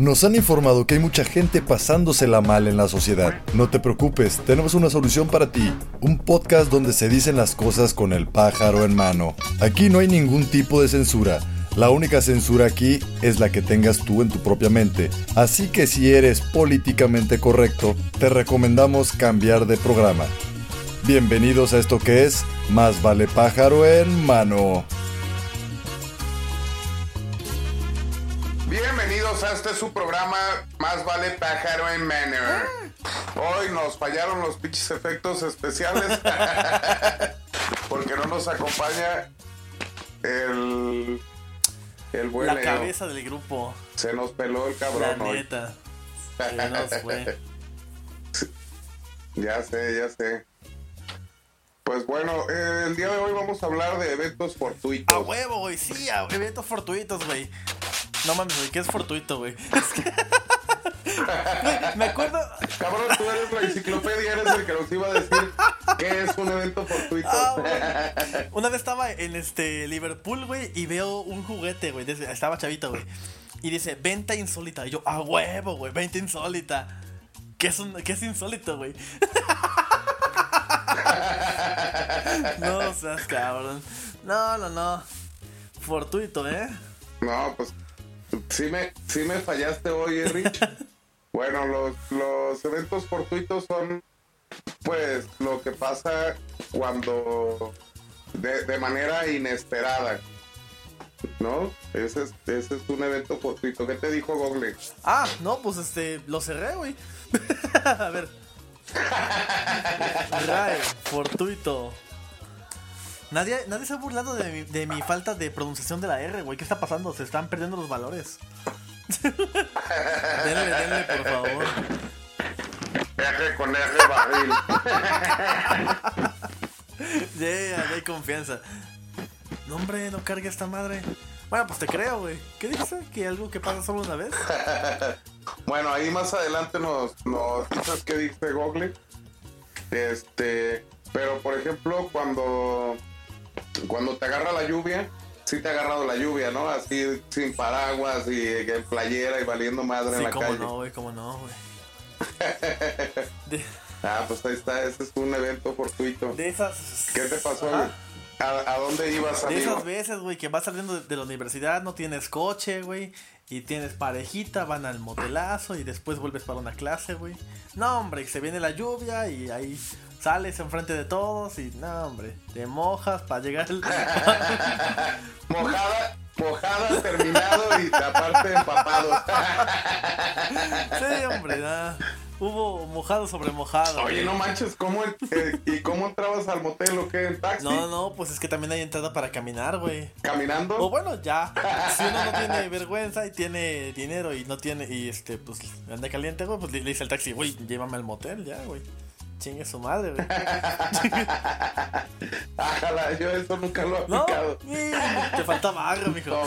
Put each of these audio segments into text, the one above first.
Nos han informado que hay mucha gente pasándosela mal en la sociedad. No te preocupes, tenemos una solución para ti. Un podcast donde se dicen las cosas con el pájaro en mano. Aquí no hay ningún tipo de censura. La única censura aquí es la que tengas tú en tu propia mente. Así que si eres políticamente correcto, te recomendamos cambiar de programa. Bienvenidos a esto que es Más vale pájaro en mano. Bienvenidos a este su programa Más vale pájaro en manner. Hoy nos fallaron los pinches efectos especiales porque no nos acompaña el el buen La Leo. cabeza del grupo. Se nos peló el La cabrón hoy. neta. Se nos fue. Ya sé, ya sé. Pues bueno, eh, el día de hoy vamos a hablar de eventos fortuitos. A huevo, güey. Sí, a eventos fortuitos, güey. No mames, güey. ¿Qué es fortuito, güey? Es que... Me acuerdo. Cabrón, tú eres la enciclopedia, eres el que nos iba a decir qué es un evento fortuito. Ah. Una vez estaba en este Liverpool, güey, y veo un juguete, güey. Estaba chavito, güey. Y dice, venta insólita. Y yo, a huevo, güey, venta insólita. ¿Qué es, un, qué es insólito, güey? no seas cabrón. No, no, no. Fortuito, ¿eh? No, pues sí me, sí me fallaste hoy, Rich. bueno, los, los eventos fortuitos son pues lo que pasa cuando de, de manera inesperada. ¿No? Ese es, ese es un evento fortuito. ¿Qué te dijo Google? Ah, no, pues este, lo cerré, güey. a ver. Ray, fortuito. Nadie, nadie se ha burlado de mi, de mi falta de pronunciación de la R, güey. ¿Qué está pasando? Se están perdiendo los valores. denle, denle, por favor. R con R barril. Ya, ya hay confianza. No, hombre, no cargue esta madre. Bueno, pues te creo, güey. ¿Qué dice? ¿Que algo que pasa solo una vez? Bueno, ahí más adelante nos, nos dices qué dice Google. Este, pero por ejemplo, cuando, cuando te agarra la lluvia, sí te ha agarrado la lluvia, ¿no? Así sin paraguas y en playera y valiendo madre en Sí, la cómo calle. no, güey, cómo no, güey. De, Ah, pues ahí está, ese es un evento fortuito. de esas. ¿Qué te pasó? ¿A, a dónde ibas, De amigo? esas veces, güey, que vas saliendo de, de la universidad, no tienes coche, güey, y tienes parejita, van al motelazo y después vuelves para una clase, güey. No, hombre, se viene la lluvia y ahí sales enfrente de todos y, no, hombre, te mojas para llegar al... Mojada, mojada, terminado y aparte empapado. sí, hombre, nada. Hubo mojado sobre mojado. Oye, no manches, ¿cómo, eh, ¿y cómo entrabas al motel o qué? ¿En taxi? No, no, pues es que también hay entrada para caminar, güey. ¿Caminando? O bueno, ya. Si uno no tiene vergüenza y tiene dinero y no tiene, y este, pues anda caliente, güey, pues le, le dice al taxi, güey, llévame al motel, ya, güey. Chingue su madre, güey. Ájala, yo eso nunca lo he aplicado. Te falta barro, mijo. No.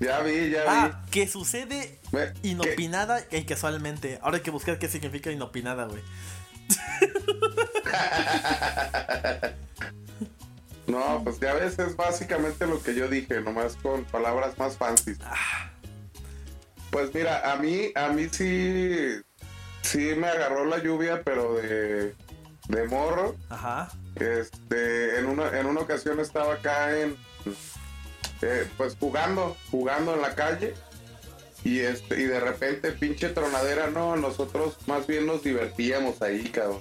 Ya vi, ya Ah, que sucede vi. Inopinada y casualmente. Ahora hay que buscar qué significa inopinada, güey. No, pues ya ves, es básicamente lo que yo dije, nomás con palabras más fancy. Ah. Pues mira, a mí, a mí sí, sí me agarró la lluvia, pero de, de morro. Ajá. Este, en una, en una ocasión estaba acá en, eh, pues jugando, jugando en la calle y este, y de repente pinche tronadera, no, nosotros más bien nos divertíamos ahí, cabrón.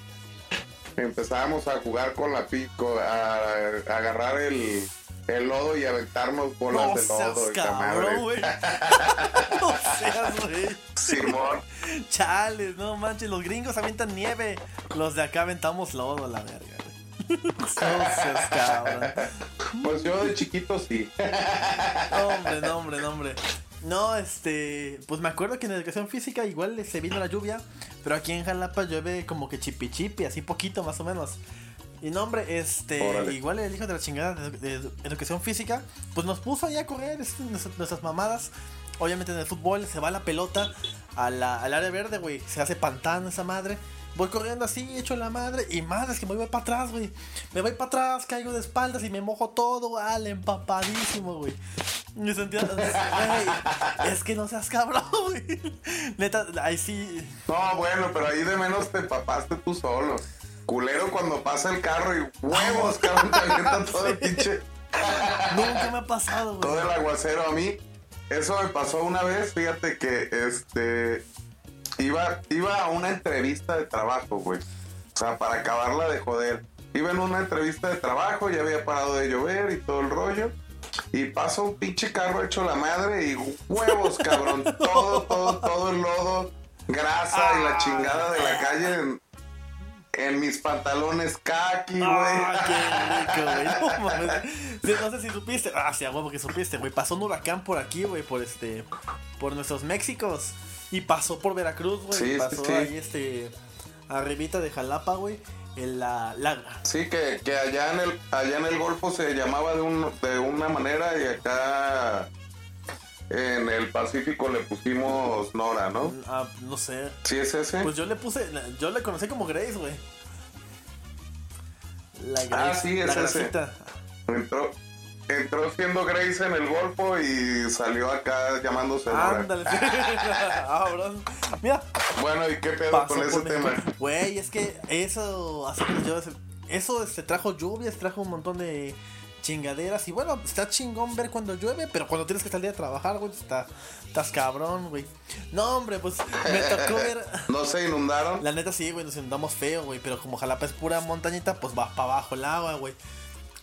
Empezábamos a jugar con la pico, a, a agarrar el, el lodo y aventarnos bolas No de seas lodo. madre. cabrón, güey. no seas, güey. Simón. Chales, no manches, los gringos avientan nieve. Los de acá aventamos lodo, la verga. No seas cabrón. Pues yo de chiquito sí. Hombre, no, hombre, no, hombre. No, este, pues me acuerdo que en educación física igual se vino la lluvia, pero aquí en Jalapa llueve como que chipi chipi, así poquito más o menos. Y no, hombre, este, Órale. igual el hijo de la chingada de, de edu- educación física, pues nos puso ahí a correr este, nuestras, nuestras mamadas. Obviamente en el fútbol se va la pelota a la- al área verde, güey, se hace pantano esa madre. Voy corriendo así, hecho la madre. Y madre, es que me voy para atrás, güey. Me voy para atrás, caigo de espaldas y me mojo todo, al empapadísimo, güey. Me sentía. Güey, es que no seas cabrón, güey. Neta, ahí sí. No, bueno, pero ahí de menos te papaste tú solo. Culero cuando pasa el carro y huevos, cabrón, te avienta todo el pinche. Nunca me ha pasado, Todo güey. el aguacero a mí. Eso me pasó una vez, fíjate que este iba, iba a una entrevista de trabajo, güey. O sea, para acabarla de joder. Iba en una entrevista de trabajo, ya había parado de llover y todo el rollo. Y pasa un pinche carro hecho la madre y huevos, cabrón. Todo, todo, todo el lodo, grasa y la chingada de la calle en, en mis pantalones kaki, güey. Ah, qué rico, güey. No mames. No sé si supiste. Ah, sí, huevo que supiste, güey. Pasó un huracán por aquí, güey, por este. Por nuestros Méxicos. Y pasó por Veracruz, güey. Sí, sí, pasó sí. ahí, este. Arribita de Jalapa, güey. En la. la Sí, que, que allá en el allá en el Golfo se llamaba de, un, de una manera y acá en el Pacífico le pusimos Nora, ¿no? ah, no sé. Sí, es ese. Pues yo le puse. Yo le conocí como Grace, güey. La Grace. Ah, sí, es la ese. Entró, entró siendo Grace en el Golfo y salió acá llamándose Nora. Ándale, ah, bro. Mira, Bueno, ¿y qué pedo con ese tema? Güey, es que eso, así como yo, eso este, trajo lluvias, trajo un montón de chingaderas. Y bueno, está chingón ver cuando llueve, pero cuando tienes que salir a trabajar, güey, está, estás cabrón, güey. No, hombre, pues me tocó ver. ¿No se inundaron? La neta sí, güey, nos inundamos feo, güey, pero como Jalapa es pura montañita, pues va para abajo el agua, güey.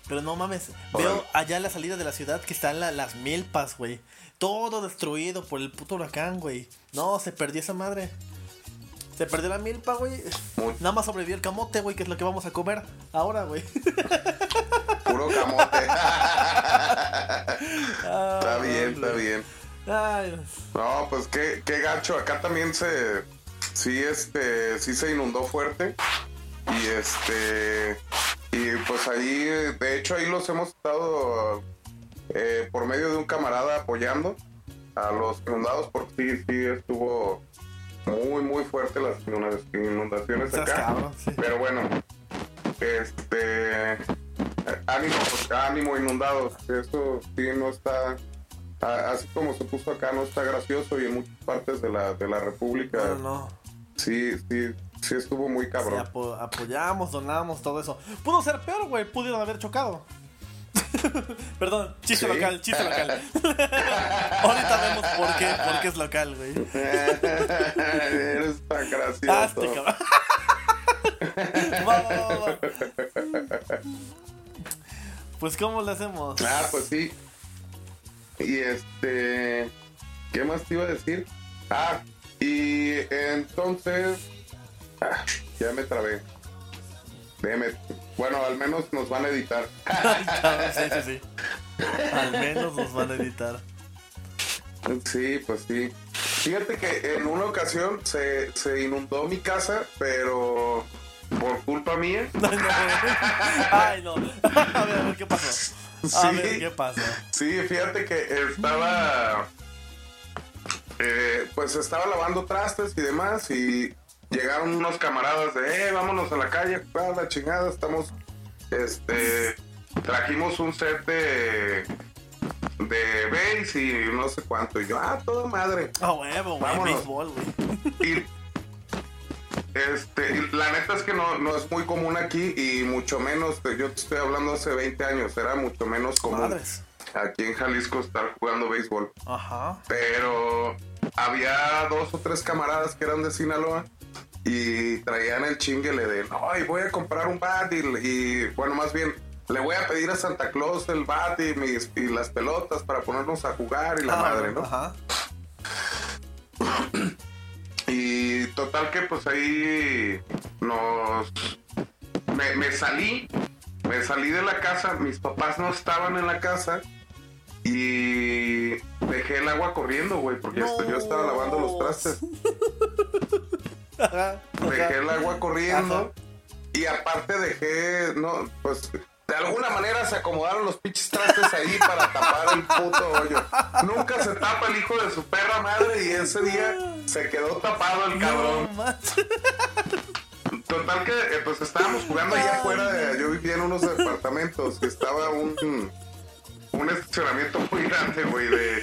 Pero no mames, veo allá la salida de la ciudad que están la- las milpas, güey. Todo destruido por el puto huracán, güey. No, se perdió esa madre. Se perdió la milpa, güey. Nada más sobrevivió el camote, güey, que es lo que vamos a comer ahora, güey. Puro camote. está está bien, está bien. No, pues qué, qué gacho. Acá también se. Sí, este. Sí se inundó fuerte. Y este. Y pues ahí. De hecho, ahí los hemos estado. eh, por medio de un camarada apoyando a los inundados. Porque sí, sí estuvo. Muy, muy fuerte las inunda- inundaciones acá. cabrón, sí. Pero bueno. Este. Ánimo, pues, ánimo inundados. Eso sí no está. Así como se puso acá, no está gracioso y en muchas partes de la, de la República No, no, sí, sí, sí estuvo muy Sí, cabrón. apo- apoyamos, donamos, todo eso. Pudo ser peor, güey. Pudieron haber chocado. Perdón, chiste Sí. local, chiste local. Ahorita vemos por qué, por qué es local, güey. Eres tan gracioso. Hazte, cabrón. Va, va, va, va. Pues, ¿cómo le hacemos? Ah, pues sí. Y este. ¿Qué más te iba a decir? Ah, y entonces. ah, ya me trabé. Déjame. Bueno, al menos nos van a editar. Sí, sí, sí. Al menos nos van a editar. Sí, pues sí. Fíjate que en una ocasión se, se inundó mi casa, pero por culpa mía. Ay, no, güey. Ay, no. A ver, a ver, ¿qué pasó? A Sí. ver, ¿qué pasó? Sí, fíjate que estaba. eh, pues estaba lavando trastes y demás. Y llegaron unos camaradas de, eh, vámonos a la calle, ah, la chingada, estamos. Este. Trajimos un set de. de base y no sé cuánto. Y yo, ah, toda madre. A huevo, güey. Béisbol, güey. Y. Este, la neta es que no, no es muy común aquí y mucho menos, yo te estoy hablando hace 20 años, era mucho menos común Madres. aquí en Jalisco estar jugando béisbol. Ajá. Pero había dos o tres camaradas que eran de Sinaloa y traían el chinguele de, no, y voy a comprar un bat y, y, bueno, más bien, le voy a pedir a Santa Claus el bat y, mis, y las pelotas para ponernos a jugar y la Ah, madre, ¿no? Ajá. Total que pues ahí nos... Me, me salí, me salí de la casa, mis papás no estaban en la casa y dejé el agua corriendo, güey, porque No. yo estaba lavando los trastes. Ajá. Dejé el agua corriendo Ajá. y aparte dejé, no, pues de alguna manera se acomodaron los pinches trastes ahí para tapar el puto hoyo. Nunca se tapa el hijo de su perra madre y ese día se quedó tapado el cabrón. Total que eh, pues estábamos jugando allá afuera, de- yo vivía en unos departamentos, que estaba un, un estacionamiento muy grande, güey, de,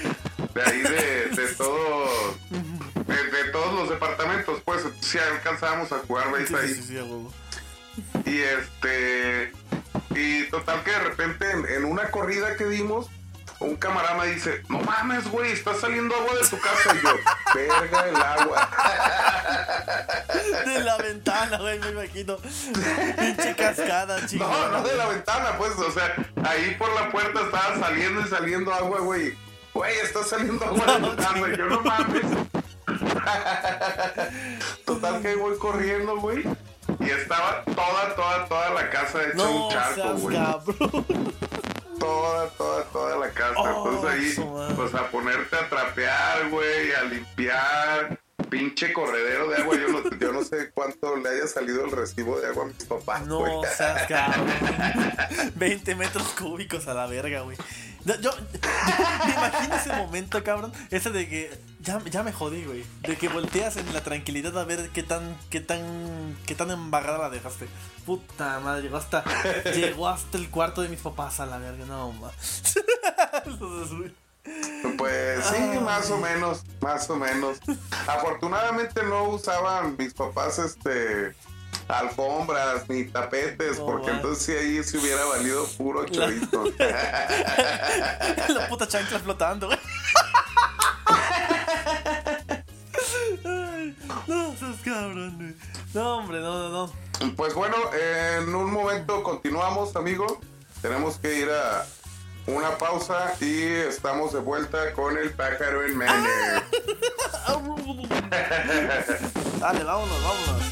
de ahí de, de todo, de, de todos los departamentos, pues, sí alcanzábamos a jugar sí, ahí. Y este. Y total que de repente en, en una corrida que dimos, un camarada me dice, no mames, güey, está saliendo agua de tu casa. Y yo, verga el agua. De la ventana, güey, me imagino. Pinche cascada, No, chingada. no de la ventana, pues, o sea, ahí por la puerta estaba saliendo y saliendo agua, güey. Güey, está saliendo agua de tu casa. Y yo, no mames. Total que voy corriendo, güey. Y estaba toda, toda, toda la casa hecha No un charco, güey. toda, toda, toda la casa. Oh, Entonces su ahí, pues a ponerte a trapear, güey, a limpiar. Pinche corredero de agua. Yo no, yo no sé cuánto le haya salido el recibo de agua a mis papás, No güey. seas cabrón. 20 metros cúbicos a la verga, güey. No, Yo, me imagino ese momento, cabrón. Ese de que ya, ya me jodí, güey. De que volteas en la tranquilidad a ver qué tan, qué tan, qué tan embarrada la dejaste. Puta madre, llegó hasta, llegó hasta el cuarto de mis papás a la verga. No, ma. Pues sí, más o menos, más o menos. Afortunadamente no usaban mis papás este alfombras ni tapetes, porque va. entonces ahí se hubiera valido puro chorito. La puta chancla flotando, güey. No, seas cabrón. No, hombre, no, no, no. Pues bueno, en un momento continuamos, amigo. Tenemos que ir a una pausa y estamos de vuelta con el pájaro en Manor. Dale, vámonos, vámonos.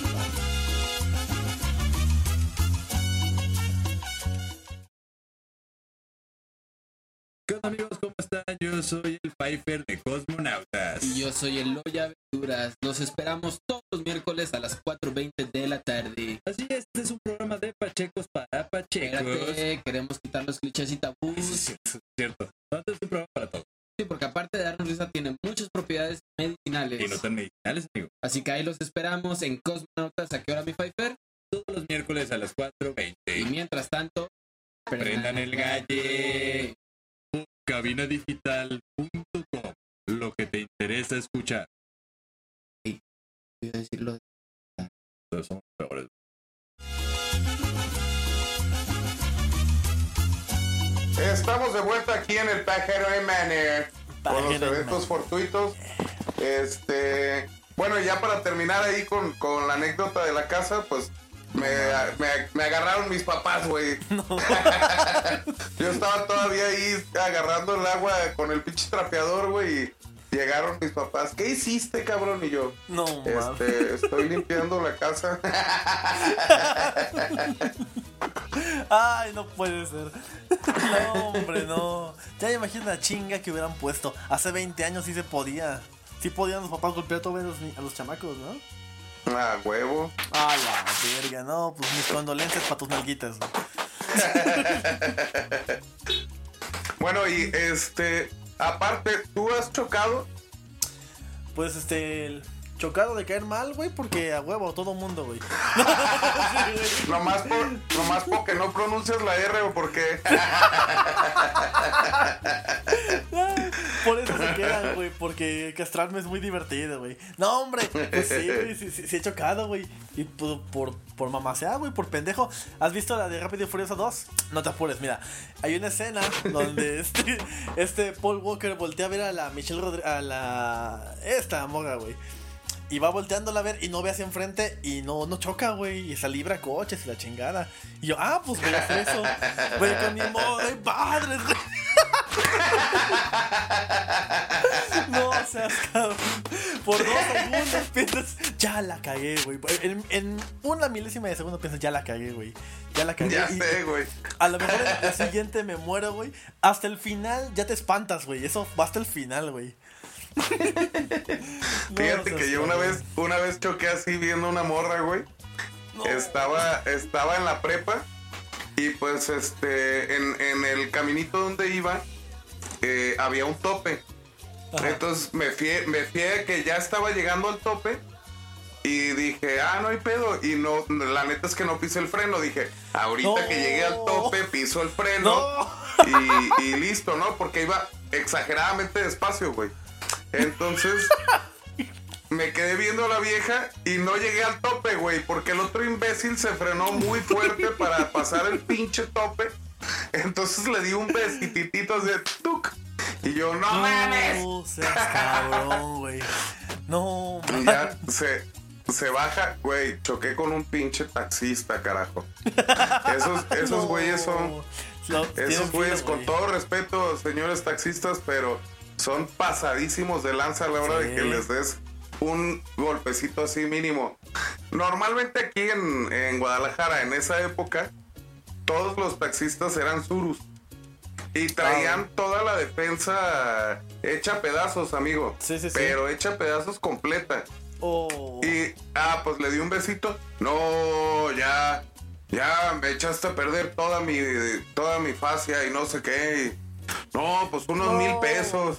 ¿Qué onda amigos? ¿Cómo están? Yo soy el Pfeiffer de Cosmonautas. Y yo soy el Loya Aventuras. Los esperamos todos los miércoles a las 4.20 de la tarde. Así es, este es un programa de Pachecos para Pachecos. Espérate, queremos quitar los clichés y Eso es tabús. cierto, eso es cierto. No, este es un programa para todos. Sí, porque aparte de darnos risa, tiene muchas propiedades medicinales. Y no tan medicinales, amigo. Así que ahí los esperamos en Cosmonautas. ¿A qué hora, mi Pfeiffer? Todos los miércoles a las 4.20. Y mientras tanto, Prendan el galle. Cabinadigital.com. Lo que te interesa escuchar. Voy a decirlo. Todos somos peores. Estamos de vuelta aquí en el pájaro en Manor con los eventos fortuitos. Este, bueno, ya para terminar ahí con, con la anécdota de la casa, pues me, me, me agarraron mis papás, güey. Yo estaba todavía ahí agarrando el agua con el pinche trapeador, güey. Y llegaron mis papás. ¿Qué hiciste, cabrón? Y yo, No, este, estoy limpiando la casa. Ay, no puede ser. No, hombre, no. Ya me imagino la chinga que hubieran puesto. Hace 20 años sí se podía. Sí podían los papás golpear a los, a los chamacos, ¿no? Ah, huevo. A la verga, no. Pues mis condolencias para tus nalguitas. Bueno, y este, aparte, ¿tú has chocado? Pues este. el chocado de caer mal, güey, porque a huevo, todo mundo, güey. Sí, güey. Nomás, por, nomás porque no pronuncias la R o porque... Por eso se quedan, güey, porque castrarme es muy divertido, güey. No, hombre, pues sí, güey, sí, sí, sí he chocado, güey. Y por, por, por mamasear, güey, por pendejo. ¿Has visto la de Rápido y Furioso 2? No te apures, mira. Hay una escena donde este, este Paul Walker voltea a ver a la Michelle Rodríguez, a la... Esta morra, güey. Y va volteándola a ver y no ve hacia enfrente y no, no choca, güey. Y se libra coches y la chingada. Y yo, ah, pues voy a hacer eso. Güey, con mi modo de padres, güey. No seas cabrón. Por dos segundos piensas, ya la cagué, güey. En, en una milésima de segundo piensas, ya la cagué, güey. Ya la cagué. Ya Y sé, güey. A lo mejor en la siguiente me muero, güey. Hasta el final ya te espantas, güey. Eso va hasta el final, güey. Fíjate que yo una vez, una vez choqué así viendo una morra, güey. No. Estaba, estaba en la prepa y pues este, en, en el caminito donde iba eh, había un tope. Ajá. Entonces me fié, me fié que ya estaba llegando al tope y dije, ah, no hay pedo. Y no, la neta es que no pisé el freno. Dije, ahorita No. que llegué al tope, piso el freno No. y, y listo, ¿no? Porque iba, exageradamente despacio, güey. Entonces, me quedé viendo a la vieja y no llegué al tope, güey, porque el otro imbécil se frenó muy fuerte para pasar el pinche tope. Entonces le di un besititito de tuc. Y yo, no mames. No seas cabrón, güey. No, Y ya se, se baja, güey, choqué con un pinche taxista, carajo. Esos, esos no. güeyes son... Esos güeyes, con todo respeto, señores taxistas, pero son pasadísimos de lanza a la hora Sí. de que les des un golpecito así mínimo. Normalmente aquí en, en Guadalajara, en esa época, todos los taxistas eran surus. Y traían toda la defensa hecha a pedazos, amigo. Sí, sí, sí. Pero hecha pedazos completa. Oh. Y, ah, pues le di un besito. No, ya, ya me echaste a perder toda mi, toda mi fascia y no sé qué. Y, no, pues unos No. mil pesos.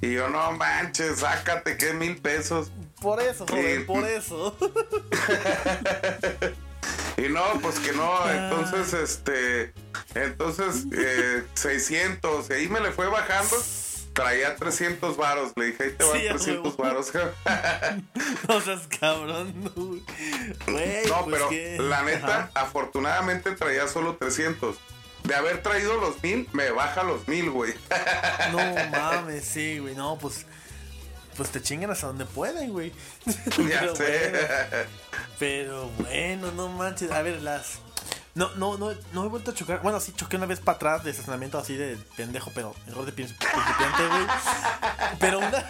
Y yo, no manches, sácate que mil pesos. Por eso, joven, por eso. Y no, pues que no, entonces, este, entonces, eh, 600, y ahí me le fue bajando. Traía 300 varos, le dije, ahí te van Sí, a 300 huevo. varos. No seas cabrón, no, pues pero la neta, Ajá. afortunadamente traía solo 300. De haber traído los mil, me baja los mil, güey. No mames, sí, güey. No, pues. Pues te chingan hasta donde pueden, güey. ya Pero sé. bueno, pero bueno, no manches. A ver, las. No, no, no, no he vuelto a chocar. Bueno, sí choqué una vez para atrás de estacionamiento así de pendejo, pero error de prin- principiante, güey. Pero una,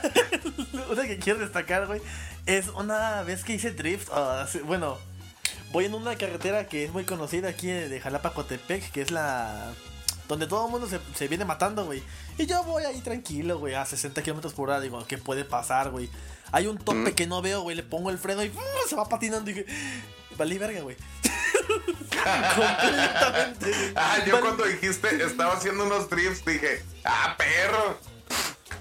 una que quiero destacar, güey, es una vez que hice drift. ah, bueno, voy en una carretera que es muy conocida aquí de Jalapa Cotepec, que es la. Donde todo el mundo se, se viene matando, güey. Y yo voy ahí tranquilo, güey, a 60 kilómetros por hora. Digo, ¿qué puede pasar, güey? Hay un tope que no veo, güey. Le pongo el freno y ¡uh! se va patinando. Y dije, valí verga, güey. Completamente. Ah, yo cuando dijiste, estaba haciendo unos drifts, dije, ah, perro.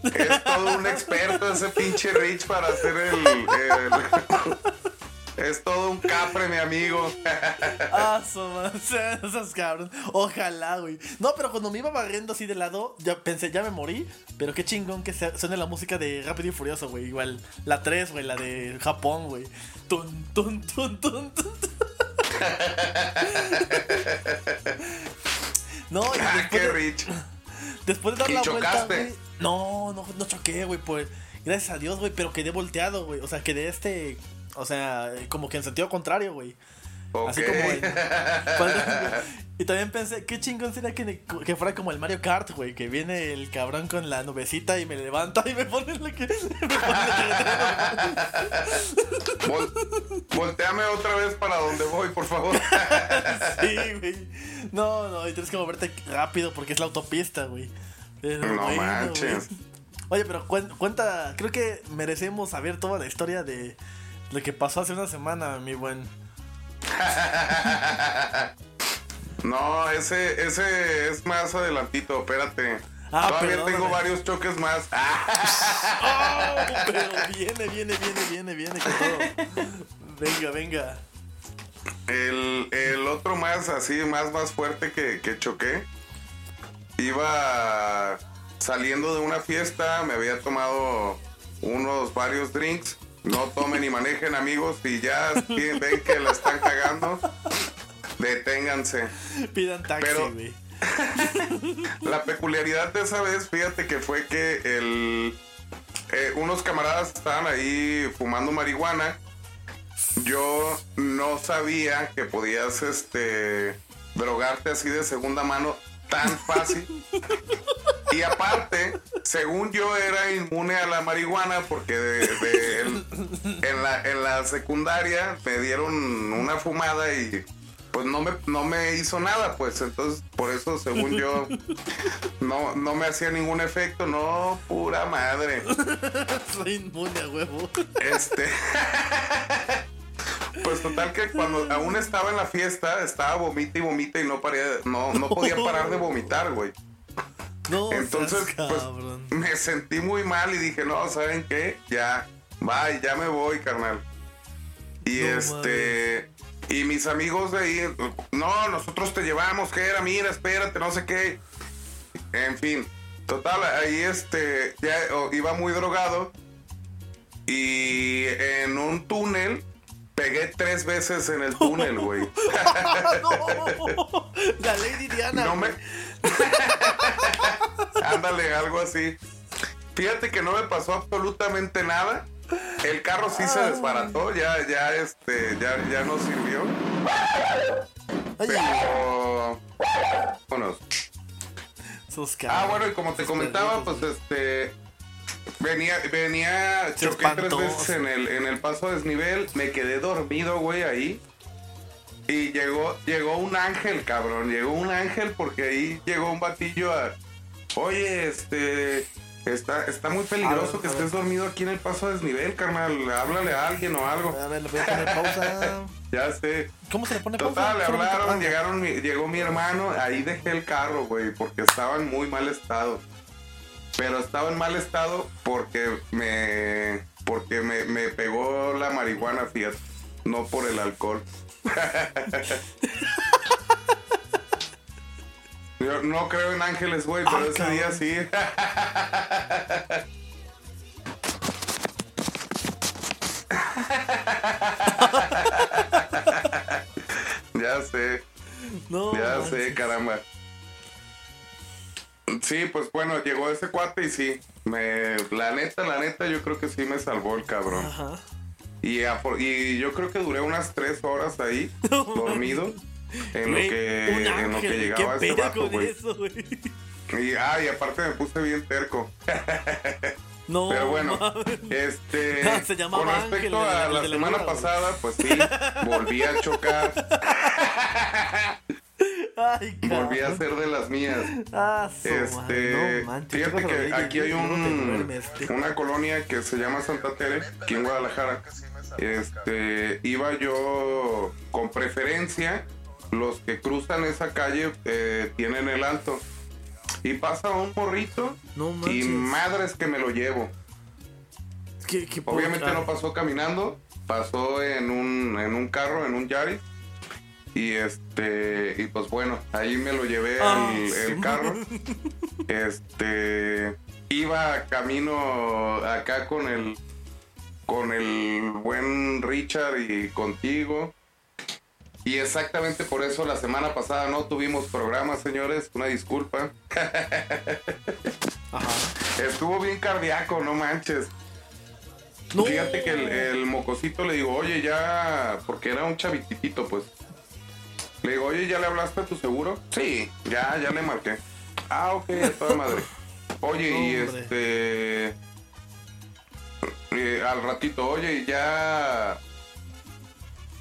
Es todo un experto ese pinche Rich para hacer el... el- es todo un capre, mi amigo. Ah, esas cabrón. Ojalá, güey. No, pero cuando me iba barriendo así de lado, ya pensé, ya me morí. Pero qué chingón que suene la música de Rápido y Furioso, güey. Igual la 3, güey, la de Japón, güey. Tun, tun, tun, tun, tun. No, y Ah, después, qué de, Rich. después de dar ¿Y la chocaste? vuelta, güey. No, no, no choqué, güey. Pues, gracias a Dios, güey. Pero quedé volteado, güey. O sea, quedé este. O sea, como que en sentido contrario, güey. Ok. Así como el- y también pensé, qué chingón sería que, que fuera como el Mario Kart, güey, que viene el cabrón con la nubecita y me levanta y me pone la que me pone. Vol- volteame otra vez para donde voy, por favor. Sí, güey. No, no, y tienes que moverte rápido porque es la autopista, güey. Pero No bueno, manches. Oye, pero cuen- cuenta, creo que merecemos saber toda la historia de lo que pasó hace una semana, mi buen. No, ese, ese es más adelantito, espérate. Ah, Todavía perdóname. tengo varios choques más. Oh, pero viene, viene, viene, viene, viene con todo. Venga, venga. el, el otro más así, más, más fuerte que, que choqué. Iba saliendo de una fiesta, me había tomado unos varios drinks. No tomen ni manejen amigos y ya ven que la están cagando. Deténganse. Pidan taxi, Pero-. La peculiaridad de esa vez, fíjate que fue que el, eh, unos camaradas estaban ahí fumando marihuana. Yo no sabía que podías este, drogarte así de segunda mano tan fácil. Y aparte, según yo era inmune a la marihuana porque de- de- en, en la, en la secundaria me dieron una fumada y pues no me, no me hizo nada, pues entonces por eso según yo no, no me hacía ningún efecto, no, pura madre. Soy inmune a huevo. Este. Pues total que cuando aún estaba en la fiesta, estaba vomita y vomita y no paría, no, no podía parar de vomitar, güey. No, Entonces, seas pues, me sentí muy mal y dije, no, ¿saben qué? Ya, bye, ya me voy, carnal. Y No este, y mis amigos de ahí, no, nosotros te llevamos, que era, mira, espérate, no sé qué. En fin, Total, ahí este, ya oh, iba muy drogado y en un túnel pegué tres veces en el túnel, güey. no, la Lady Diana. No me... Ándale, algo así. Fíjate que no me pasó absolutamente nada. El carro sí se desbarató, ya, ya, este, ya, ya no sirvió. Pero, vámonos. Ah, bueno, y como te comentaba, pues este. Venía, venía, Se choqué tres veces en el, en el paso a desnivel, me quedé dormido, güey, ahí. Y llegó, llegó un ángel, cabrón, llegó un ángel porque ahí llegó un batillo a. Oye, este. Está, está muy peligroso ver, que estés dormido aquí en el paso a desnivel, carnal. Háblale a alguien o algo. A ver, le voy a poner pausa. Ya sé. ¿Cómo se le pone pausa? Total, le hablaron, llegaron, mi- llegó mi hermano, ahí dejé el carro, güey, porque estaba en muy mal estado. Pero estaba en mal estado porque me porque me, me pegó la marihuana, fíjate, no por el alcohol. Yo no creo en ángeles, güey, pero Ah, ese día sí. ya sé. No, Ya sé, caramba. Sí, pues bueno, llegó ese cuate y sí, me, la neta, la neta, yo creo que sí me salvó el cabrón. Ajá. Y, afor- y yo creo que duré unas tres horas ahí, dormido, en lo que, en lo que llegaba ¿Qué ese vato, güey. Y, ah, y aparte me puse bien terco. No, Pero bueno, mames. este, se con respecto a la la semana pasada, pues sí, volví a chocar, Ay, volví a ser de las mías. Ah, Este, no manches. fíjate que rodilla, aquí hay y luego te un, duermes, tío. una colonia que se llama Santa Tere, aquí en Guadalajara. Este, iba yo con preferencia, los que cruzan esa calle eh, tienen el alto. Y pasa un morrito No y madres que me lo llevo. ¿Qué, qué Obviamente no pasó caminando, pasó en un, en un carro, en un Yaris. Y este, y pues bueno, ahí me lo llevé Ah, el, carro. Este, iba camino acá con el, con el buen Richard y contigo. Y exactamente por eso la semana pasada no tuvimos programa, señores. Una disculpa. Ajá. Estuvo bien cardíaco, no manches. No. Fíjate que el, el mocosito le digo, oye, ya, porque era un chavititito, pues. Le digo, oye, ¿ya le hablaste a tu seguro? Sí, ya, ya le marqué. Ah, ok, a toda madre. Oye, y este. eh, al ratito, oye, ¿y ya.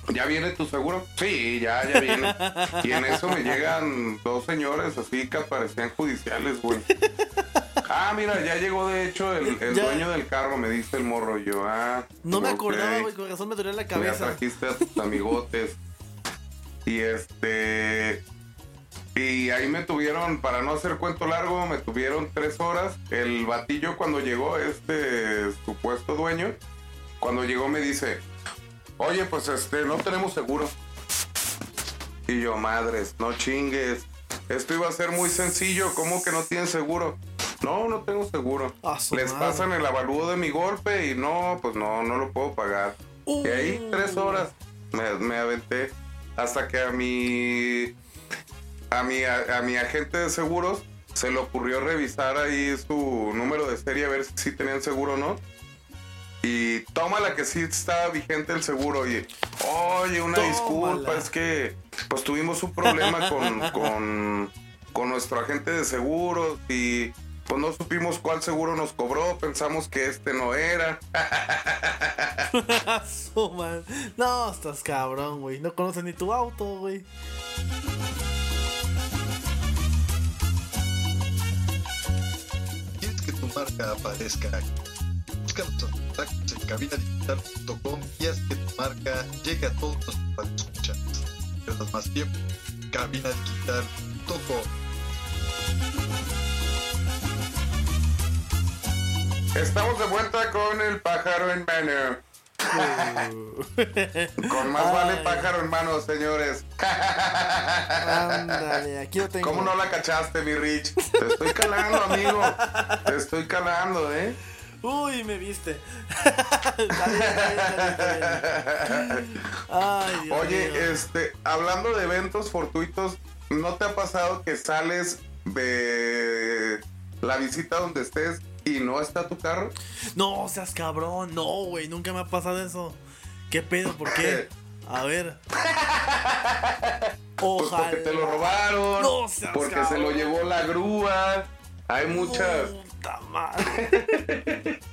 ¿Ya viene tu seguro? Sí, ya, ya viene. Y en eso me llegan dos señores así que parecían judiciales, güey. Ah, mira, ya llegó de hecho el, el Ya. dueño del carro, me dice el morro. Yo, ah. No me acordaba, güey. Con razón me dolía la Ya cabeza. trajiste a tus amigotes. Y este. Y ahí me tuvieron, para no hacer cuento largo, me tuvieron tres horas. El batillo cuando llegó, este supuesto dueño, cuando llegó me dice, oye, pues este, no tenemos seguro. Y yo, madres, no chingues. Esto iba a ser muy sencillo, ¿cómo que no tienen seguro? No, no tengo seguro. Les madre. pasan el avalúo de mi golpe y no, pues no, no lo puedo pagar. Y ahí tres horas me, me aventé hasta que a mi a mi a, a mi agente de seguros se le ocurrió revisar ahí su número de serie a ver si tenían seguro o no. Y toma la que sí estaba vigente el seguro. Y oye, una Tómala. disculpa, es que pues tuvimos un problema con, con, con nuestro agente de seguros y pues no supimos cuál seguro nos cobró, pensamos que este no era. No, estás cabrón, güey. No conoces ni tu auto, güey. ¿Quieres que tu marca aparezca aquí? Búscanos en contactos en cabinadigital.com y haz que tu marca llegue a todos los escuchas. Pierdas más tiempo. Cabinadigital.com Estamos de vuelta con el pájaro en mano. Con más Ay. vale pájaro en mano, señores. Ándale, aquí lo tengo. ¿Cómo no la cachaste, mi Rich? Te estoy calando, amigo. Te estoy calando, ¿eh? Uy, me viste. Ay, Dios Oye, este, hablando de eventos fortuitos, ¿no te ha pasado que sales de la visita donde estés y no está tu carro? No, seas cabrón. No, güey, nunca me ha pasado eso. ¿Qué pedo? ¿Por qué? A ver. Pues Ojalá. porque te lo robaron, No seas porque se lo llevó la grúa. Hay muchas, Puta madre.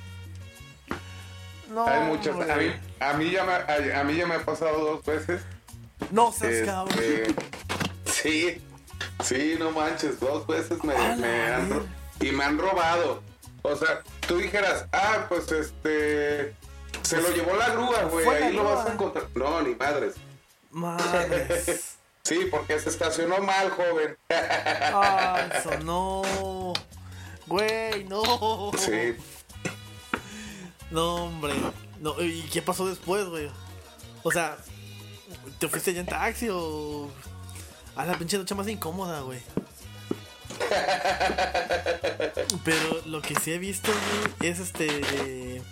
No, hay muchas. A mí, a mí ya me, a, a mí ya me ha pasado dos veces. No seas Este, cabrón. sí, sí, no manches, dos veces me, me han y me han robado. O sea, tú dijeras, ah, pues este, se lo llevó la grúa, güey, ahí lo vas a encontrar. No, ni madres. Madres. Sí, porque se estacionó mal, joven. Ay, eso no. Güey, no. Sí, No, hombre. No, ¿Y qué pasó después, güey? O sea, ¿te fuiste ya en taxi o.? A la pinche noche más incómoda, güey. Pero lo que sí he visto, güey, es este. de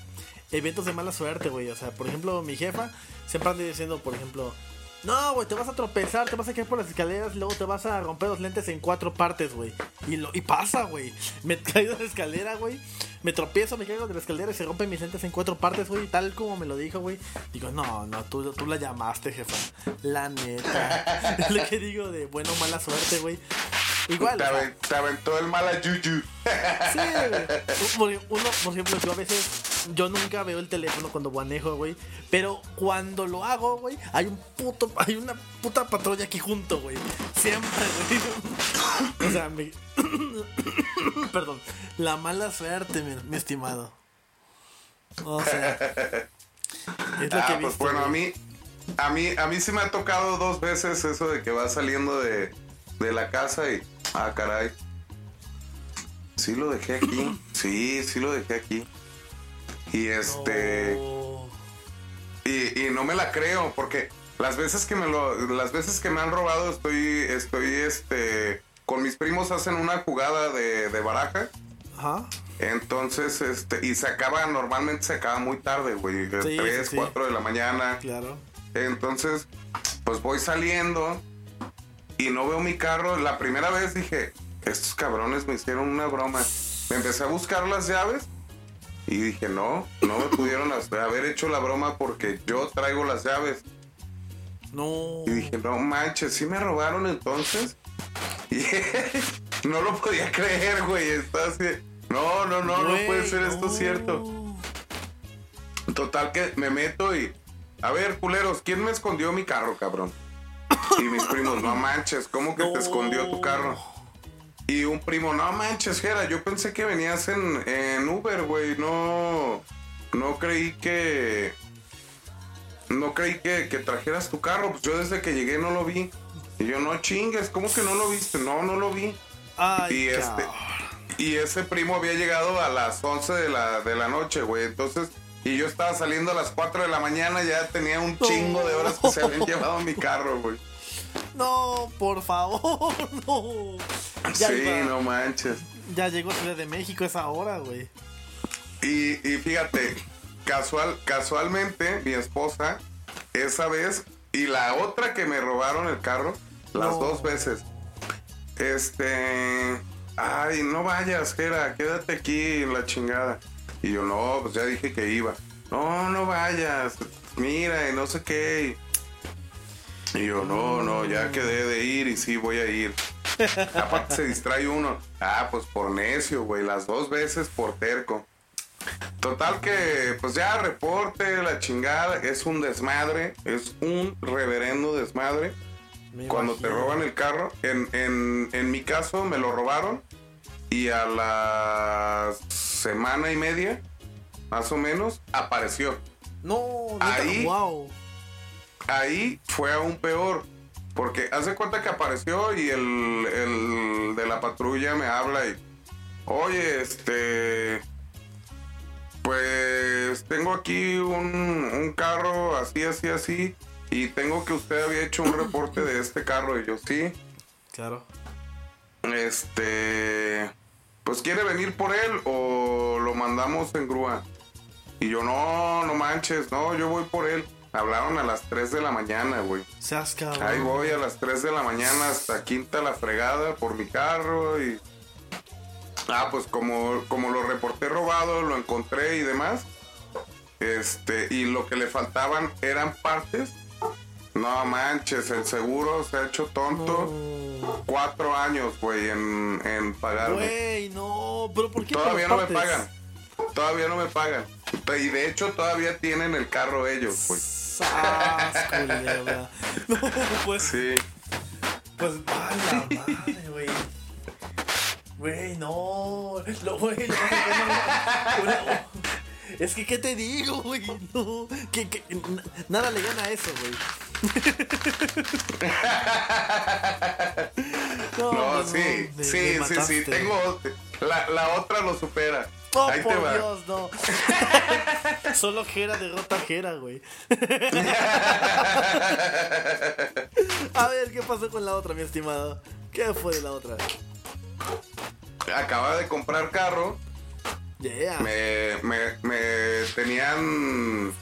eventos de mala suerte, güey. O sea, por ejemplo, mi jefa siempre anda diciendo, por ejemplo. No, güey, te vas a tropezar, te vas a caer por las escaleras y luego te vas a romper los lentes en cuatro partes, güey. Y, y pasa, güey. Me caigo de la escalera, güey. Me tropiezo, me caigo de la escalera y se rompen mis lentes en cuatro partes, güey. Tal como me lo dijo, güey. Digo, no, no, tú, tú la llamaste, jefa. La neta. es lo que digo de bueno o mala suerte, güey. Igual. te, aven- aventó el mala yuyu. Sí, güey. Uno, por ejemplo, yo a veces, yo nunca veo el teléfono cuando manejo, güey. Pero cuando lo hago, güey, hay un puto, hay una puta patrulla aquí junto, güey. Siempre, güey. O sea, me... Perdón. La mala suerte, mi, mi estimado. O sea. Es lo que Ah, he pues visto. bueno, a mí, a mí, a mí sí me ha tocado dos veces eso de que vas saliendo de, de la casa y, ah, caray, sí lo dejé aquí, sí, sí lo dejé aquí. Y este, No. y, y no me la creo porque las veces que me lo, las veces que me han robado estoy, estoy, este, con mis primos hacen una jugada de, de baraja. Ajá. Entonces, este, y se acaba, normalmente se acaba muy tarde, güey, Sí, 3, sí, sí. 4 de la mañana. Claro. Entonces, pues voy saliendo y no veo mi carro. La primera vez dije, estos cabrones me hicieron una broma. Me empecé a buscar las llaves y dije, no, no me pudieron haber hecho la broma porque yo traigo las llaves. No. Y dije, no manches, ¿sí me robaron entonces? Y no lo podía creer, güey. Estaba así, no, no, no, no puede ser esto no. cierto. Total que me meto y. A ver, culeros, ¿quién me escondió mi carro, cabrón? Y mis primos, no manches, ¿cómo que No. te escondió tu carro? Y un primo, no manches, Jera, yo pensé que venías en, en Uber, güey. No. No creí que. No creí que, que trajeras tu carro. Pues yo desde que llegué no lo vi. Y yo, no chingues, ¿cómo que no lo viste? No, no lo vi. Ay, Y este, y ese primo había llegado a las 11 de la, de la noche, güey. Entonces, y yo estaba saliendo a las 4 de la mañana, ya tenía un chingo de horas que se habían llevado mi carro, güey. No, por favor, no. Ya, Sí, iba- no manches. ya llegó a Ciudad de México esa hora, güey. Y, y fíjate, casual, casualmente, mi esposa, esa vez, y la otra que me robaron el carro, las No. dos veces. Este. Ay, no vayas, Jera, quédate aquí en la chingada. Y yo, no, pues ya dije que iba. No, no vayas, mira, y no sé qué. Y, y yo, no, no, ya quedé de ir y sí voy a ir. Aparte se distrae uno. Ah, pues por necio, güey, las dos veces por terco. Total que, pues ya reporte, la chingada, es un desmadre, es un reverendo desmadre. Me Cuando te roban el carro, en, en, en mi caso me lo robaron y a la semana y media, más o menos, apareció. No, neta, Ahí- wow. Ahí fue aún peor, porque hace cuenta que apareció y el, el de la patrulla me habla y, oye, este, pues tengo aquí un, un carro así, así, así. Y tengo que usted había hecho un reporte de este carro. Y yo, sí. Claro. Este. Pues quiere venir por él o lo mandamos en grúa. Y yo, no, no manches, no, yo voy por él. Hablaron a las 3 de la mañana, güey. Seas cabrón. Ahí voy a las 3 de la mañana hasta Quinta la fregada por mi carro y... Ah, pues como, como lo reporté robado, lo encontré y demás. Este, y lo que le faltaban eran partes. No manches, el seguro se ha hecho tonto. No. Cuatro años, güey, en, en pagarme. Güey, no. ¿Pero por qué? Todavía no me pagan. Todavía no me pagan. Y de hecho todavía tienen el carro ellos, güey. No, pues. Sí. Pues, a la madre, güey. Güey, no. Lo, güey, lo es que no- una- Es que, ¿qué te digo, güey? No. Que, nada le gana a eso, güey. No, sí, me- sí, me sí, sí. mataste. Tengo. La, la otra lo supera. Oh, Ahí por. Dios, no. Solo Jera derrota a Jera, güey. A ver, ¿qué pasó con la otra, mi estimado? ¿Qué fue de la otra? Acaba de comprar carro. Yeah. Me, me, me tenían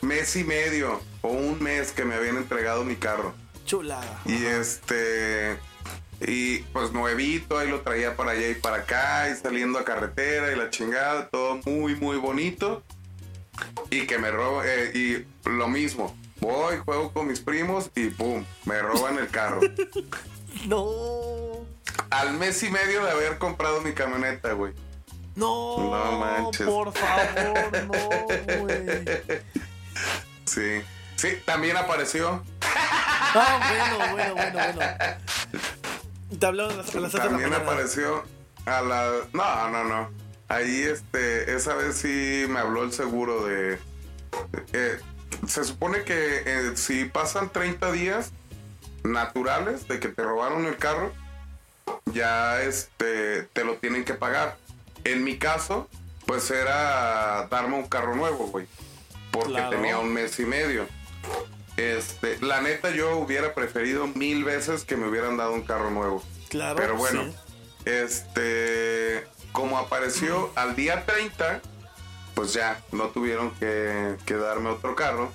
mes y medio o un mes que me habían entregado mi carro. Chulada. Y este. Y pues nuevito, ahí lo traía para allá y para acá, y saliendo a carretera y la chingada, todo muy, muy bonito. Y que me roban, eh, y lo mismo, voy, juego con mis primos y pum, me roban el carro. No. Al mes y medio de haber comprado mi camioneta, güey. No. No manches. Por favor, no, güey. Sí. Sí, también apareció. Ah, bueno, bueno, bueno, bueno. Te hablaron a las, a las seis de la También apareció a la... No, no, no. Ahí, este, esa vez sí me habló el seguro de... eh, se supone que eh, si pasan 30 días naturales de que te robaron el carro, ya este, te lo tienen que pagar. En mi caso, pues era darme un carro nuevo, güey. Porque Claro. tenía un mes y medio. Este, la neta, yo hubiera preferido mil veces que me hubieran dado un carro nuevo. Claro. Pero bueno, sí. este, como apareció al día 30, pues ya no tuvieron que, que darme otro carro.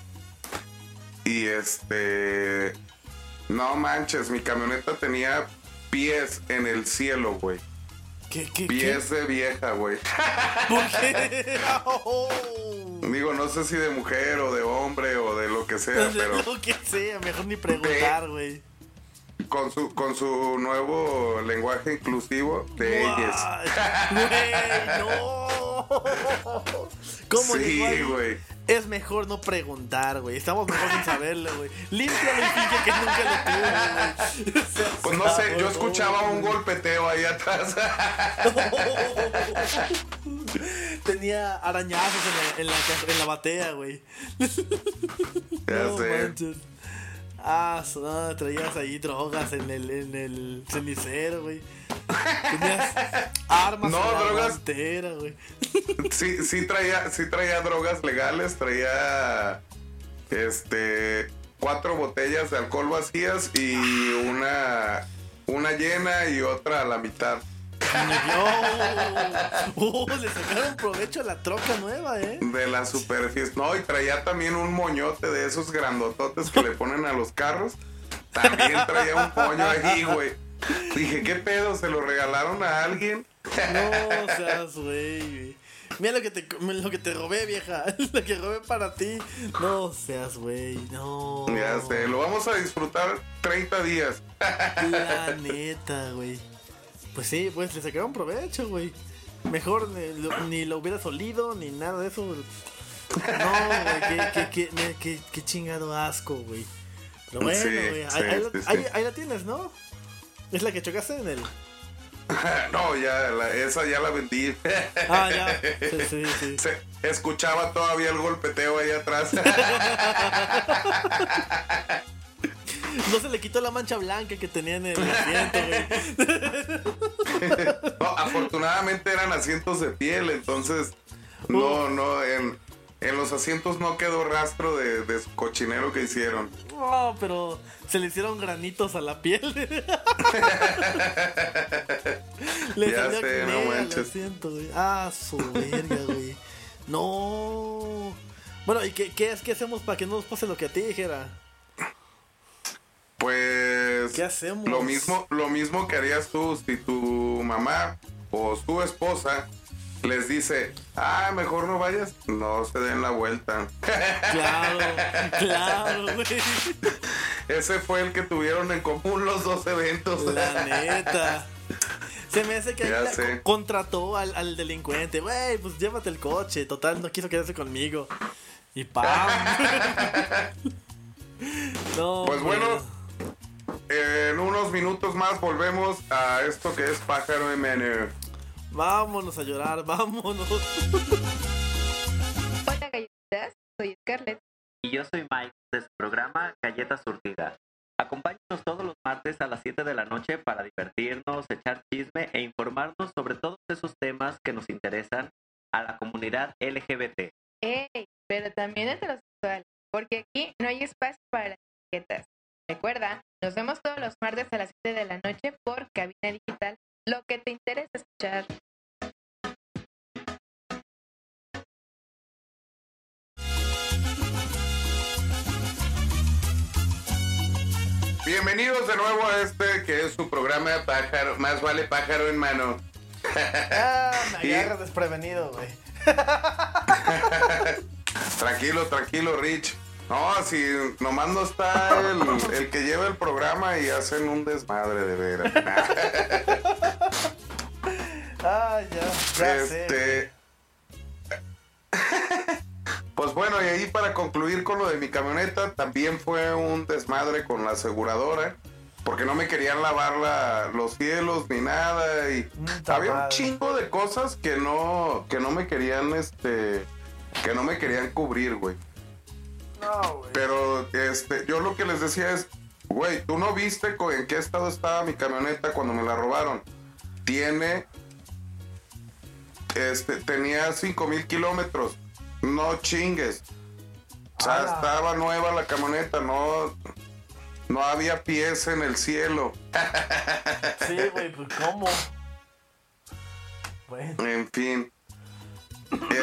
Y este, no manches, mi camioneta tenía pies en el cielo, güey. ¿Qué, qué, qué? Pies de vieja, güey. ¿Por qué? Oh. Digo, no sé si de mujer o de hombre o de lo que sea, pero Lo que sea, mejor ni preguntar, güey. Con su, con su nuevo lenguaje inclusivo de ellas. Guay, Güey, no. ¿Cómo Sí, güey. Es mejor no preguntar, güey. Estamos mejor sin saberlo, güey. Límpialo y finge que nunca lo tuvo, güey. Pues no sé, yo escuchaba un golpeteo ahí atrás. Tenía arañazos en la, en la, en la batea, güey. Ya no sé. manches. Ah, no, traías ahí drogas en el, en el cenicero, güey. Tenías armas No, en drogas. guantera, güey. Sí, sí traía, sí traía drogas legales, traía este cuatro botellas de alcohol vacías y una una llena y otra a la mitad. No. Uh, le sacaron provecho a la troca nueva, eh. De la superficie. No, y traía también un moñote de esos grandototes que le ponen a los carros. También traía un moño ahí, güey. Dije, ¿qué pedo? ¿Se lo regalaron a alguien? No seas, güey. Mira lo que te lo que te robé, vieja. Lo que robé para ti. No seas, güey. No. Ya sé, lo vamos a disfrutar 30 días. La neta, güey. Pues sí, pues le sacaron provecho, güey. Mejor eh, lo- ni lo hubieras olido, ni nada de eso. No, güey, qué, qué, qué, ne- qué- qué chingado asco, güey. Pero bueno, güey. sí, ahí, ahí la- sí, sí. ahí- ahí la tienes, ¿no? Es la que chocaste en el. No, ya, la- esa ya la vendí. Ah, ya. Sí, sí, escuchaba todavía el golpeteo ahí atrás. No se le quitó la mancha blanca que tenía en el asiento, güey. No, afortunadamente eran asientos de piel, entonces no, no, en, en los asientos no quedó rastro de, de su cochinero que hicieron. No, pero se le hicieron granitos a la piel. le Ya sé, no manches. asiento, güey. Ah, su verga, güey. No. Bueno, ¿y qué, qué, es- qué hacemos para que no nos pase lo que a ti dijera? Pues ¿Qué hacemos? lo mismo, lo mismo que harías tú si tu mamá o su esposa les dice, ah, mejor no vayas, no se den la vuelta. Claro, claro, güey. Ese fue el que tuvieron en común los dos eventos. La neta. Se me hace que la- contrató al, al delincuente. Güey, pues llévate el coche. Total, no quiso quedarse conmigo. Y ¡pam! no, Pues bueno, en unos minutos más volvemos a esto que es Pájaro MN. Vámonos a llorar, vámonos. Hola galletitas, soy Scarlett. Y yo soy Mike de su programa Galleta Surtida. Acompáñanos todos los martes a las 7 de la noche para divertirnos, echar chisme e informarnos sobre todos esos temas que nos interesan a la comunidad LGBT. Ey, pero también heterosexual, porque aquí no hay espacio para las etiquetas. Recuerda, nos vemos todos los martes a las 7 de la noche por Cabina Digital, lo que te interesa escuchar. Bienvenidos de nuevo a este que es su programa Pájaro, más vale pájaro en mano. Ah, me Y- agarras desprevenido, güey. Tranquilo, tranquilo, Rich. No, si nomás no está el, el que lleva el programa y hacen un desmadre de veras. Ah, ya, ya. Este. Pues bueno, y ahí para concluir con lo de mi camioneta, también fue un desmadre con la aseguradora, porque no me querían lavar la- los cielos ni nada, y Puta había un chingo de cosas que no, que no me querían, este, que no me querían cubrir, güey. No, güey. Pero este, yo lo que les decía es, güey, tú no viste en qué estado estaba mi camioneta cuando me la robaron. Tiene, este, tenía 5 mil kilómetros. No chingues. O sea, estaba nueva la camioneta, no, no había pies en el cielo. Sí, güey, pues ¿cómo? Bueno. En fin.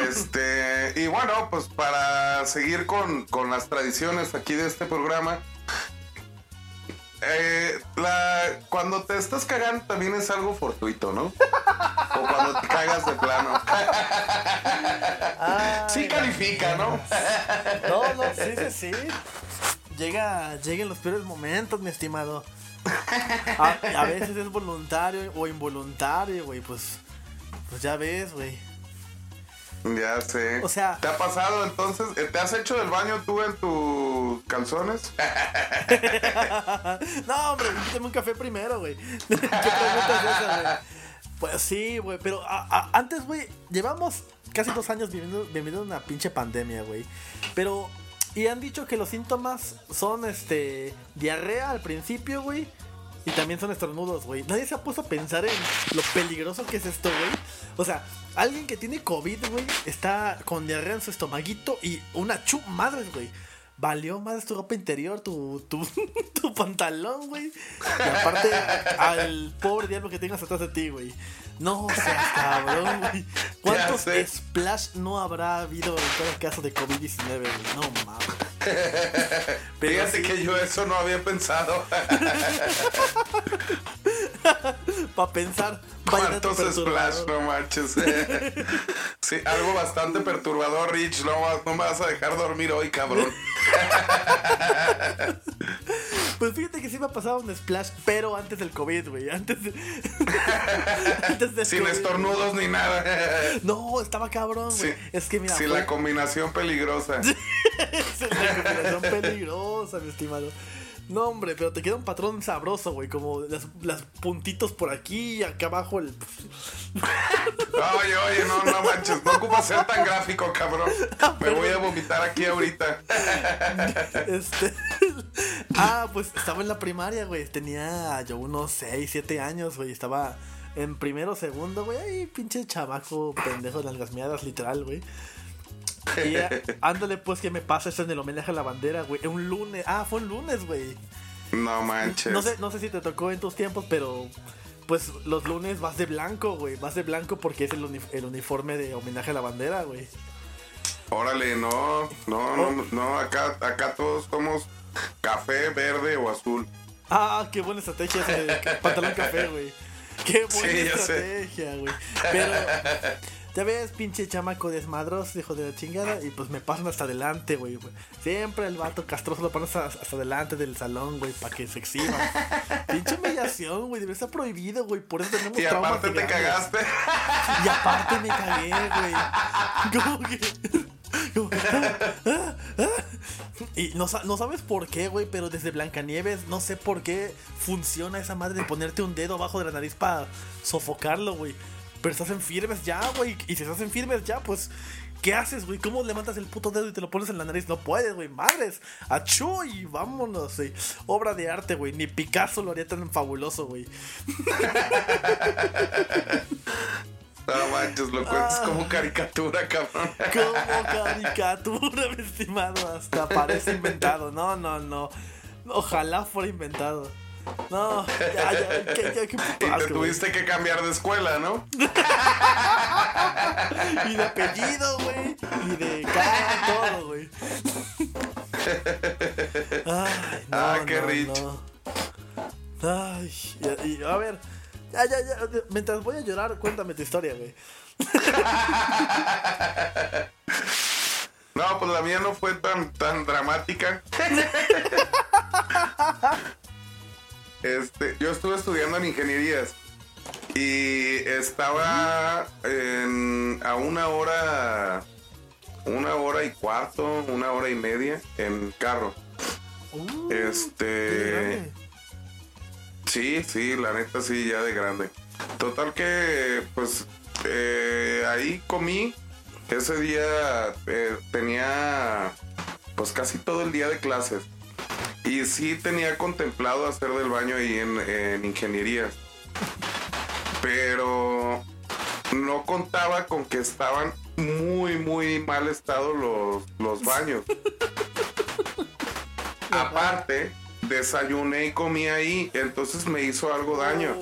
Este, y bueno, pues para seguir con, con las tradiciones aquí de este programa, eh, la, cuando te estás cagando también es algo fortuito, ¿no? O cuando te cagas de plano. Ay, Sí califica, ¿no? No, no, sí, sí, sí. Llega, llega en los peores momentos, mi estimado. A, a veces es voluntario o involuntario, güey, pues. Pues ya ves, güey. Ya sé. O sea- ¿Te ha pasado entonces? eh, ¿Te has hecho del baño tú en tus calzones? No, hombre, invítame un café primero, güey. ¿Qué pregunta es esa, güey? Pues sí, güey, pero a- a- antes, güey, llevamos casi dos años viviendo, viviendo una pinche pandemia, güey. Pero, y han dicho que los síntomas son, este, diarrea al principio, güey. Y también son estornudos, güey. Nadie se ha puesto a pensar en lo peligroso que es esto, güey. O sea, alguien que tiene COVID, güey, está con diarrea en su estomaguito y una chu madres, güey. Valió más tu ropa interior, tu, tu, tu pantalón, güey. Y aparte, al pobre diablo que tengas atrás de ti, güey. No seas cabrón, güey. ¿Cuántos splash no habrá habido en cada caso de COVID-19, güey? No mames. Fíjate sí. que yo eso no había pensado. Para pensar, ¿Cuántos splash? No manches. sí, algo bastante perturbador, Rich. No, no me vas a dejar dormir hoy, cabrón. Pues fíjate que sí me ha pasado un splash, pero antes del COVID, güey. Antes de. antes del Sin COVID, estornudos ni nada. No, estaba cabrón, güey. Sí, es que mira, sí, fue- la combinación peligrosa. es una combinación peligrosa, mi estimado. No, hombre, pero te queda un patrón sabroso, güey. Como las, las puntitos por aquí y acá abajo el. Oye, oye, no, no manches. No ocupas ser tan gráfico, cabrón. Me voy a vomitar aquí ahorita. Este. ah, pues estaba en la primaria, güey. Tenía yo unos 6, 7 años, güey. Estaba en primero, segundo, güey. Ay, pinche chamaco pendejo de las miadas, literal, güey. Y ya, ándale pues que me pasa eso en el homenaje a la bandera, güey. Un lunes. Ah, fue un lunes, güey. No manches. No sé, no sé si te tocó en tus tiempos, pero pues los lunes vas de blanco, güey. Vas de blanco porque es el, uni- el uniforme de homenaje a la bandera, güey. Órale, no, no, no, no, acá, acá todos somos café, verde o azul. Ah, qué buena estrategia ese pantalón café, güey. Qué buena Sí, estrategia, güey. Pero, ya ves, pinche chamaco desmadroso, hijo de la chingada, y pues me pasan hasta adelante, güey. Siempre el vato castroso lo pones hasta, hasta adelante del salón, güey, para que se exhiba. pinche humillación, güey, debe estar prohibido, güey. Por eso tenemos Y aparte te cagaste. Y aparte me cagué, güey. Como que. Que- ah, ah. Y no, sa- no sabes por qué, güey, pero desde Blancanieves no sé por qué funciona esa madre de ponerte un dedo abajo de la nariz para sofocarlo, güey. Pero estás en firmes ya, güey. Y si estás en firmes ya, pues. ¿Qué haces, güey? ¿Cómo levantas el puto dedo y te lo pones en la nariz? No puedes, güey. Madres. Achú y vámonos, güey. Obra de arte, güey. Ni Picasso lo haría tan fabuloso, güey. No manches, lo cuentas Ah. como caricatura, cabrón. Como caricatura, mi estimado. Hasta parece inventado. No, no, no. Ojalá fuera inventado. No, ya, ya, qué, qué, qué puto Y te güey. tuviste que cambiar de escuela, ¿no? Y de apellido, güey. Y de cara, todo, güey. Ay, no, Ah, qué no, rich. no. Ay, y, y, a ver. Ya, ya, ya. Mientras voy a llorar, cuéntame tu historia, güey. No, pues la mía no fue tan, tan dramática. Este, yo estuve estudiando en ingenierías y estaba en- a una hora, una hora y cuarto, una hora y media en carro. Uh, Este. Sí, sí, la neta sí, ya de grande. Total que, pues, eh, ahí comí. Ese día eh, tenía, pues, casi todo el día de clases. Y sí tenía contemplado hacer del baño ahí en, en ingeniería. Pero no contaba con que estaban muy, muy mal estado los, los baños. Aparte, desayuné y comí ahí, entonces me hizo algo daño.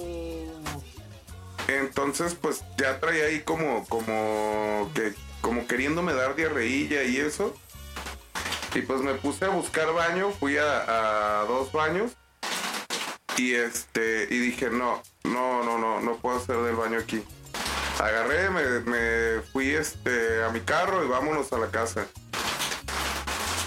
Entonces, pues ya traía ahí como, como que, como queriéndome dar diarreilla y eso. Y pues me puse a buscar baño, fui a, dos baños. Y este, y dije, no, no, no, no, no puedo hacer del baño aquí. Agarré, me, me fui este, a mi carro y vámonos a la casa.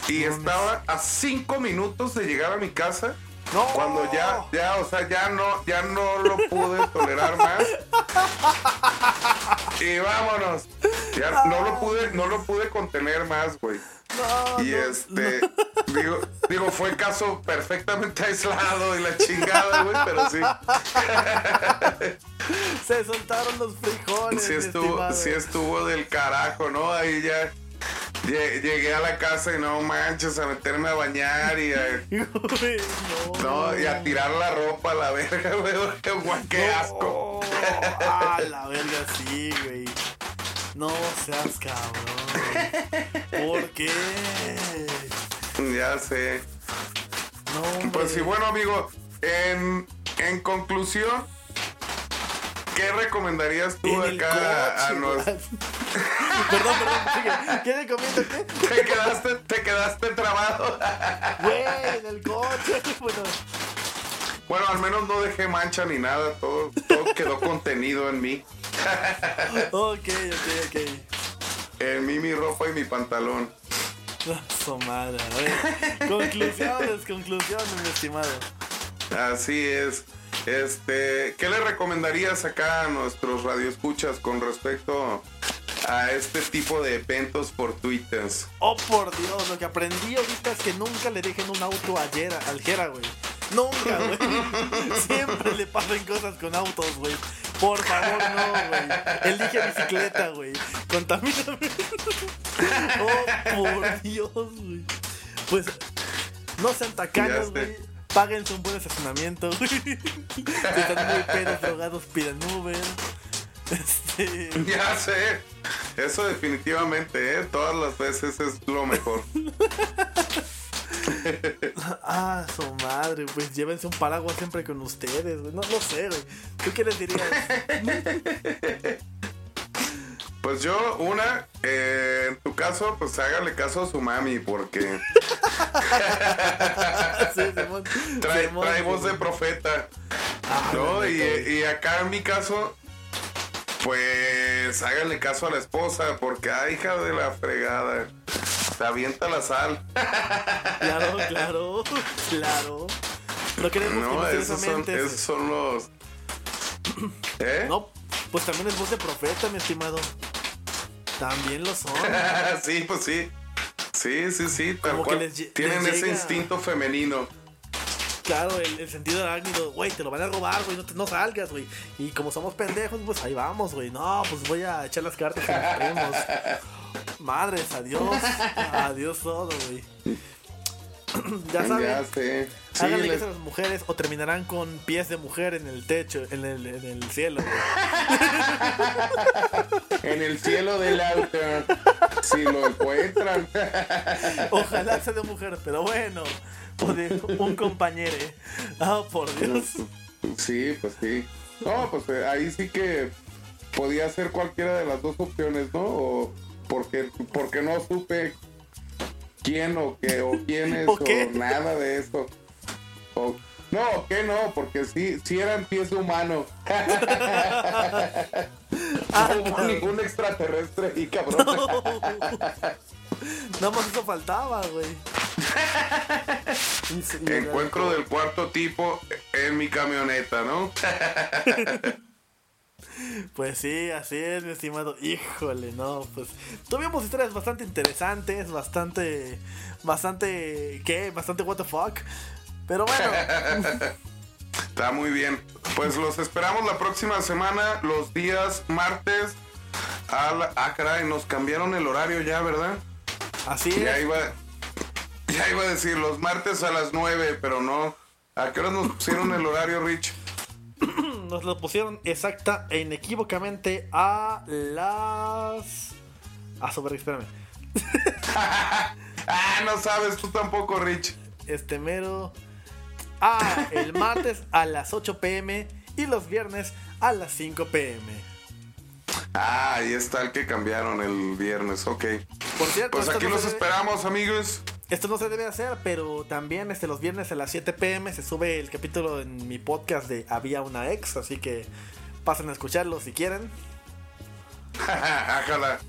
Y estaba a cinco minutos de llegar a mi casa No. cuando ya, ya, o sea, ya no, ya no lo pude tolerar más. Y vámonos. Ya no lo pude, no lo pude contener más, güey. No, Y no, este, digo, digo, fue caso perfectamente aislado y la chingada, güey, pero sí, Se soltaron los frijoles. sí estuvo, estimado. sí estuvo del carajo, ¿no? Ahí ya llegué a la casa y no manches, a meterme a bañar y a, no. no, y a tirar la ropa a la verga, güey, qué asco. A la verga, sí, güey. No seas cabrón. ¿Por qué? Ya sé. No. Pues sí, bueno, amigo, en, en conclusión, ¿qué recomendarías tú En acá a, coche, güey. Perdón, perdón, sigue. ¿Qué recomiendo qué? Te quedaste, te quedaste trabado. Güey, en el coche. Bueno, Bueno, al menos no dejé mancha ni nada, todo, todo quedó contenido en mí. ok, ok, ok. En mí, mi ropa y mi pantalón. Ah, Su madre, a ver. Conclusiones, conclusiones, mi estimado. Así es. Este, ¿qué le recomendarías acá a nuestros radioescuchas con respecto a este tipo de eventos fortuitos? Oh, por Dios, lo que aprendí ahorita es que nunca le dejen un auto a Jera, al Jera, güey. Nunca, güey. Siempre le pasan cosas con autos, güey. Por favor, no, güey. Elige bicicleta, güey. Contamíname. Oh, por Dios, güey. Pues, no sean sé. güey. Páguense un buen estacionamiento. Si están muy pedos, drogados, pidan Uber. Este. Ya sé. Eso definitivamente, ¿eh? Todas las veces es lo mejor. Ah, su madre, pues llévense un paraguas siempre con ustedes, güey. No, no sé, güey. ¿Tú qué les dirías? Pues yo, una, eh, en tu caso, pues hágale caso a su mami, porque Sí, Simón. trae, Simón, trae voz de profeta. Ah, ¿no? Y, y acá en mi caso, pues háganle caso a la esposa, porque, ay, hija de la fregada, te avienta la sal. Claro, claro, claro. No queremos No, que esos son, esos son los... ¿Eh? No, pues también es voz de profeta, mi estimado. También lo son. sí, pues sí. Sí, sí, sí, tal Como que les Tienen les ese llega- instinto femenino. Claro, el, el sentido arácnido, güey, te lo van a robar, güey, no, te- no salgas, güey. Y como somos pendejos, pues ahí vamos, güey. No, pues voy a echar las cartas los primos. Madres, adiós. Adiós todo, güey. ya saben, Ya sé. Sí, háganle les- caso a las mujeres o terminarán con pies de mujer en el techo, en el, en el cielo, en el cielo del auto. si lo encuentran. Ojalá sea de mujer, pero bueno. Un compañero. Ah, por Dios. sí, pues sí. No, pues eh, ahí sí que podía ser cualquiera de las dos opciones, ¿no? O porque, porque no supe quién o qué o quiénes ¿O o, qué? nada de eso. O- no, que no, porque sí, sí eran pies humano. Ah, no hubo ningún extraterrestre ahí, cabrón. Nada más eso faltaba, güey. Y y Encuentro del cuarto tipo en mi camioneta, ¿no? Pues sí, así es, mi estimado. Híjole, no, pues tuvimos historias bastante interesantes, bastante, bastante, ¿qué? Bastante what the fuck. Pero bueno, Está muy bien. Pues los esperamos la próxima semana, los días martes. A la- ah, caray, nos cambiaron el horario ya, ¿verdad? así Ya es. iba, ya iba a decir los martes a las 9, pero no. ¿A qué hora nos pusieron el horario, Rich? Nos lo pusieron exacta e inequívocamente a las. A su verga, espérame. Ah, no sabes, tú tampoco, Rich. Este mero. Ah, el martes a las 8 pm y los viernes a las 5 pm. Ah, ahí está el que cambiaron el viernes, ok. Por cierto, Pues aquí los esperamos, amigos. Esto no se debe hacer, pero también este, los viernes a las 7 pm se sube el capítulo en mi podcast de Había una ex, así que pasen a escucharlo si quieren. Ájala.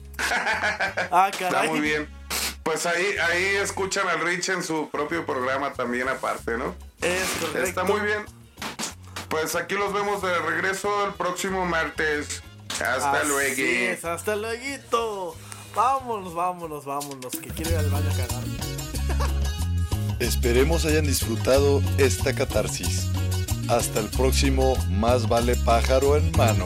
Ah, Está muy bien. Pues ahí, ahí escuchan al Rich en su propio programa también aparte, ¿no? Es correcto. Está muy bien. Pues aquí los vemos de regreso el próximo martes. Hasta Así luego. es, hasta luego. Vámonos, vámonos, vámonos, que quiero ir al baño a cagar. Esperemos hayan disfrutado esta catarsis. Hasta el próximo Más vale pájaro en mano.